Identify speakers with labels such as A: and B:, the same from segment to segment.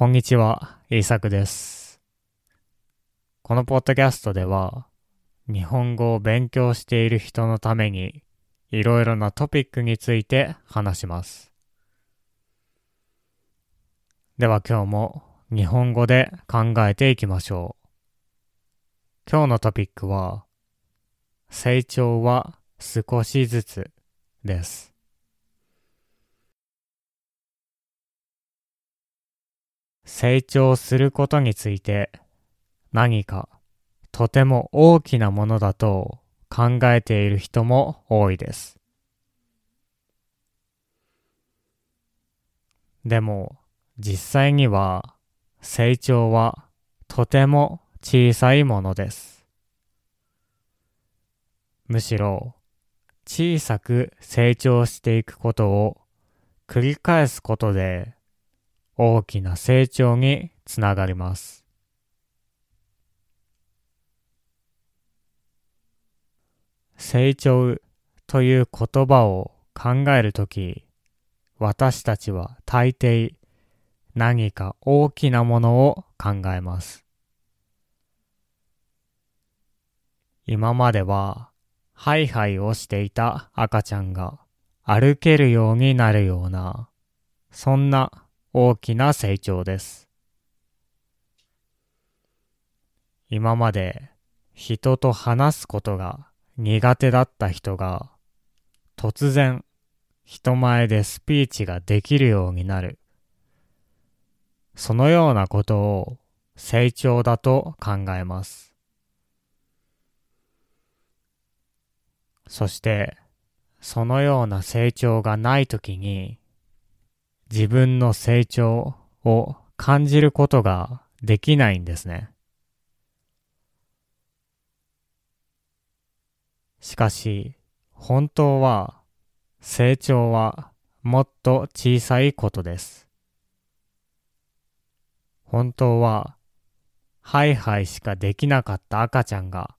A: こんにちは、イーサクです。このポッドキャストでは、日本語を勉強している人のために、いろいろなトピックについて話します。では今日も日本語で考えていきましょう。今日のトピックは、成長は少しずつです。成長することについて何かとても大きなものだと考えている人も多いです。でも実際には成長はとても小さいものです。むしろ小さく成長していくことを繰り返すことで大きな成長につながります。成長という言葉を考えるとき、私たちは大抵何か大きなものを考えます。今まではハイハイをしていた赤ちゃんが歩けるようになるような、そんな大きな成長です。今まで人と話すことが苦手だった人が突然人前でスピーチができるようになる。そのようなことを成長だと考えます。そしてそのような成長がないときに自分の成長を感じることができないんですね。しかし、本当は成長はもっと小さいことです。本当はハイハイしかできなかった赤ちゃんが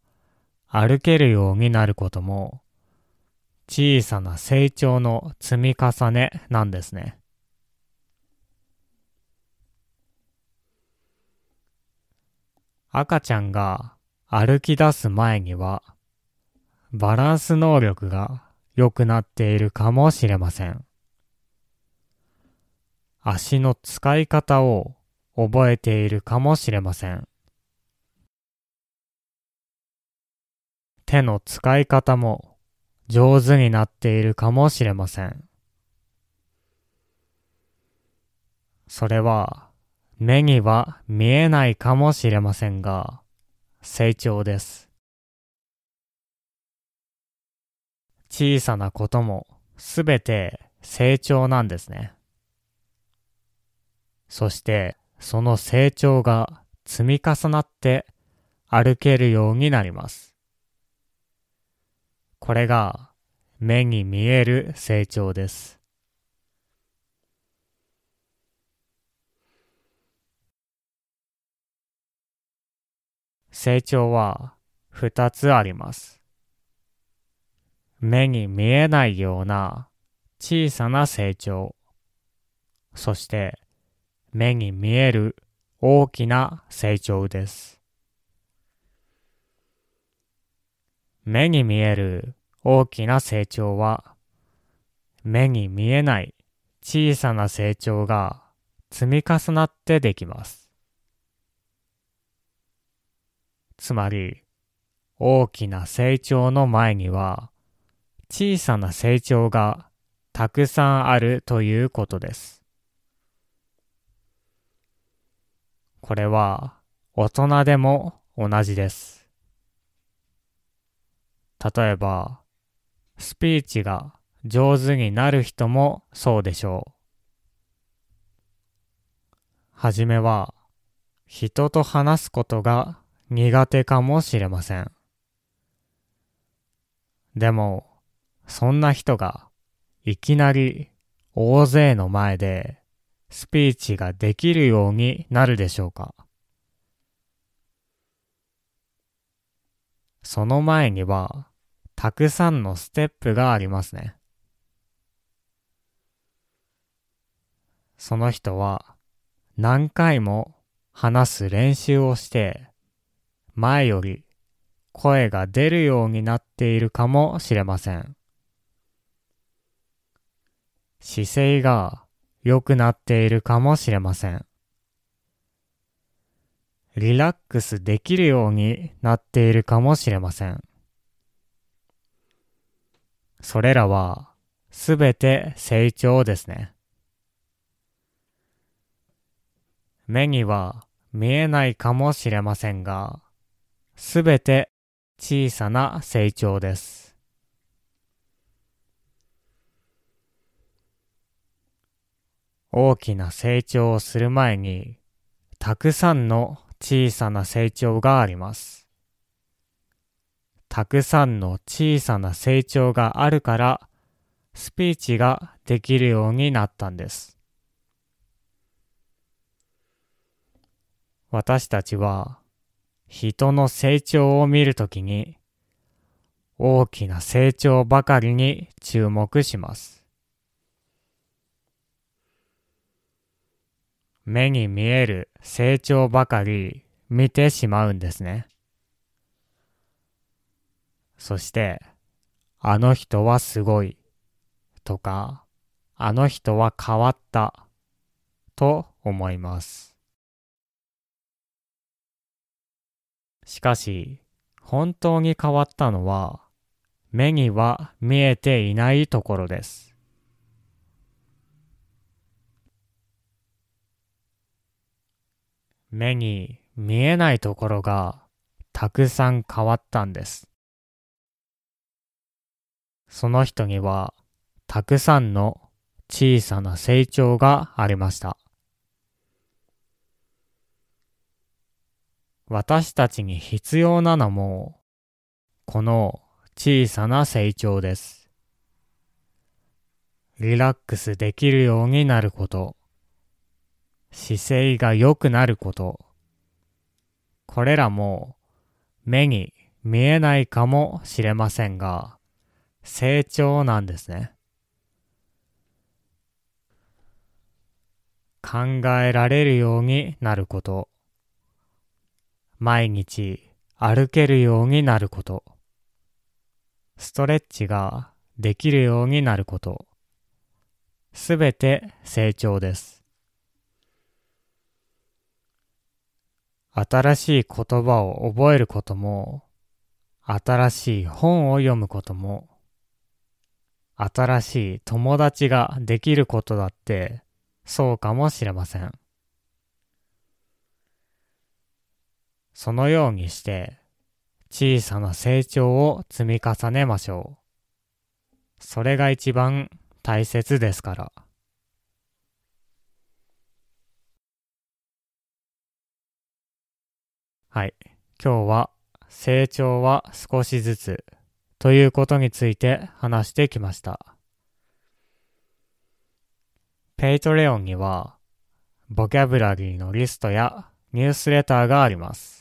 A: 歩けるようになることも小さな成長の積み重ねなんですね。赤ちゃんが歩き出す前にはバランス能力が良くなっているかもしれません。足の使い方を覚えているかもしれません。手の使い方も上手になっているかもしれません。それは目には見えないかもしれませんが、成長です。小さなこともすべて成長なんですね。そしてその成長が積み重なって歩けるようになります。これが目に見える成長です。成長は二つあります。目に見えないような小さな成長。そして目に見える大きな成長です。目に見える大きな成長は目に見えない小さな成長が積み重なってできます。つまり大きな成長の前には小さな成長がたくさんあるということです。これは大人でも同じです。例えば、スピーチが上手になる人もそうでしょう。はじめは、人と話すことが苦手かもしれません。でも、そんな人がいきなり大勢の前でスピーチができるようになるでしょうかその前にはたくさんのステップがありますね。その人は何回も話す練習をして前より声が出るようになっているかもしれません。姿勢が良くなっているかもしれません。リラックスできるようになっているかもしれません。それらはすべて成長ですね。目には見えないかもしれませんが、すべて小さな成長です。大きな成長をする前に、たくさんの小さな成長があります。たくさんの小さな成長があるから、スピーチができるようになったんです。私たちは人の成長を見るときに大きな成長ばかりに注目します。目に見える成長ばかり見てしまうんですね。そして、あの人はすごいとか、あの人は変わったと思います。しかし、本当に変わったのは、目には見えていないところです。目に見えないところがたくさん変わったんです。その人にはたくさんの小さな成長がありました。私たちに必要なのもこの小さな成長です。リラックスできるようになること。姿勢が良くなること。これらも目に見えないかもしれませんが、成長なんですね。考えられるようになること。毎日歩けるようになること。ストレッチができるようになること。すべて成長です。新しい言葉を覚えることも、新しい本を読むことも、新しい友達ができることだってそうかもしれません。そのようにして小さな成長を積み重ねましょう。それが一番大切ですから。はい。今日は成長は少しずつということについて話してきました。 Patreon にはボキャブラリーのリストやニュースレターがあります。